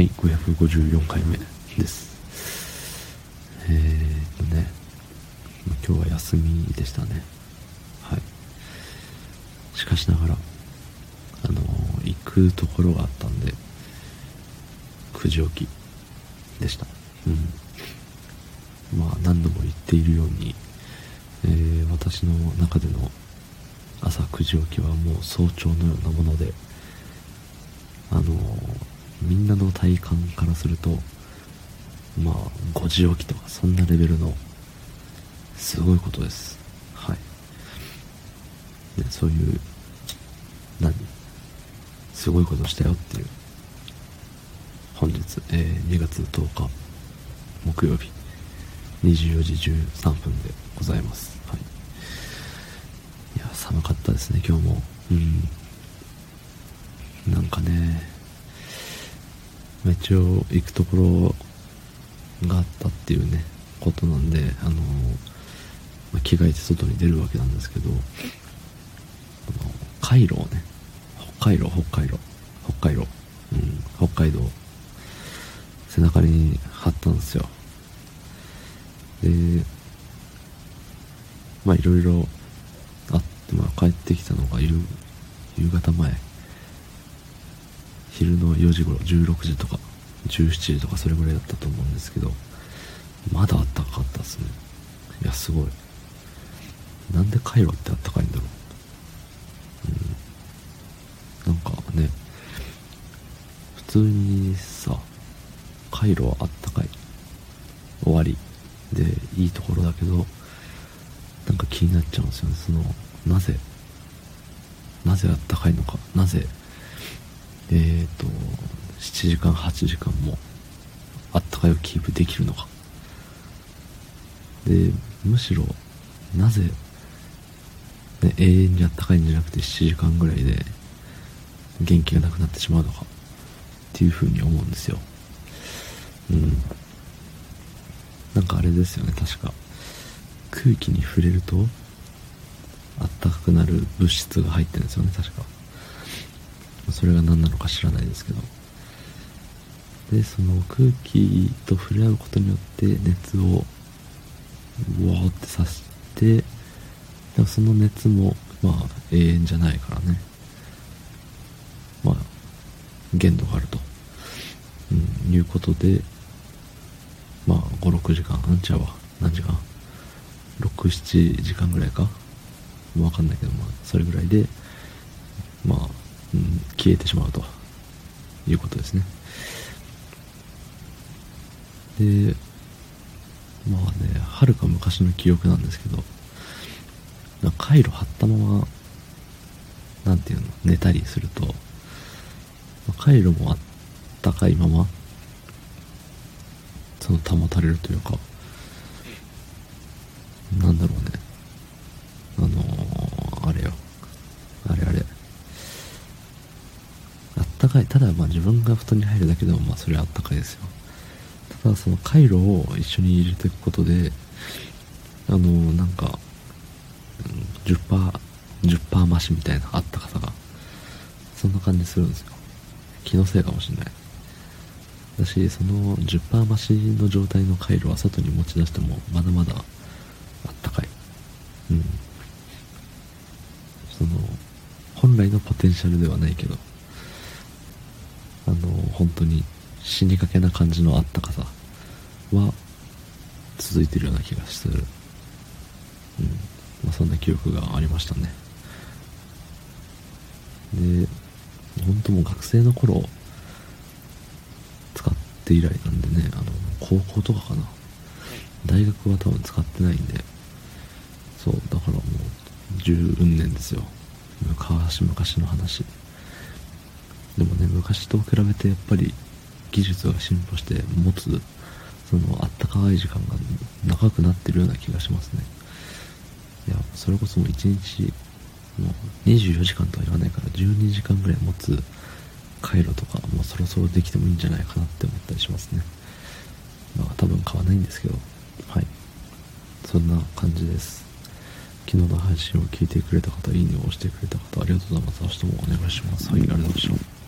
はい、554回目です。えーとね、今日は休みでしたね。はい。しかしながら、あのー、行くところがあったんで、9時起きでした。うん。まあ、何度も言っているように、えー、私の中での朝9時起きはもう早朝のようなもので、なの体感からするとまあ5時起きとかそんなレベルのすごいことです。はい。でそういう何？すごいことしたよっていう本日、えー、2月10日木曜日24時13分でございます。はい。いや寒かったですね今日も。うん。なんかね一応行くところがあったっていうねことなんであの、まあ、着替えて外に出るわけなんですけどあのカイロをね北海道北海道北海道うん北海道背中に貼ったんですよ。でまあいろいろあって、まあ、帰ってきたのが夕方前昼の4時頃16時とか17時とかそれぐらいだったと思うんですけどまだあったかかったっすね。いやすごい。なんでカイロってあったかいんだろう。うん。なんかね普通にさカイロはあったかい。終わり。でいいところだけどなんか気になっちゃうんですよね。そのなぜなぜあったかいのか。なぜえっ、ー、と、7時間、8時間もあったかいをキープできるのか。で、むしろ、なぜ、ね、永遠にあったかいんじゃなくて7時間ぐらいで元気がなくなってしまうのかっていうふうに思うんですよ。うん。なんかあれですよね、確か。空気に触れると、あったかくなる物質が入ってるんですよね、確か。それが何なのか知らないですけど。でその空気と触れ合うことによって熱をわーってさしてでもその熱もまあ永遠じゃないからね。まあ限度があると、うん、いうことでまあ56時間あんちゃうわ。何時間？67時間ぐらいか？もうわかんないけどまあそれぐらいで、消えてしまうということですね。でまあねはるか昔の記憶なんですけど回路張ったままなんていうの寝たりすると回路もあったかいままその保たれるというかなんだろうねあのー、あれよあれあれったかい。ただまあ自分が布団に入るだけでもまあそれはあったかいですよ。ただその回路を一緒に入れていくことであのなんか 10%10% 10%増しみたいなあったかさがそんな感じするんですよ。気のせいかもしれない。だしその10%増しの状態の回路は外に持ち出してもまだまだあったかい。うん。その本来のポテンシャルではないけど。あの本当に死にかけな感じのあったかさは続いてるような気がする、うん。まあ、そんな記憶がありましたね。で本当もう学生の頃使って以来なんでねあの高校とかかな。大学は多分使ってないんで。そうだからもう十運年ですよ。昔々の話。でもね昔と比べてやっぱり技術が進歩して持つそのあったかい時間が長くなってるような気がしますね。いやそれこそもう1日もう24時間とは言わないから12時間ぐらい持つ回路とかもうそろそろできてもいいんじゃないかなって思ったりしますね。まあ多分買わないんですけどはい。そんな感じです。昨日の配信を聞いてくれた方いいねを押してくれた方ありがとうございます。明日もお願いします。はいありがとうございました。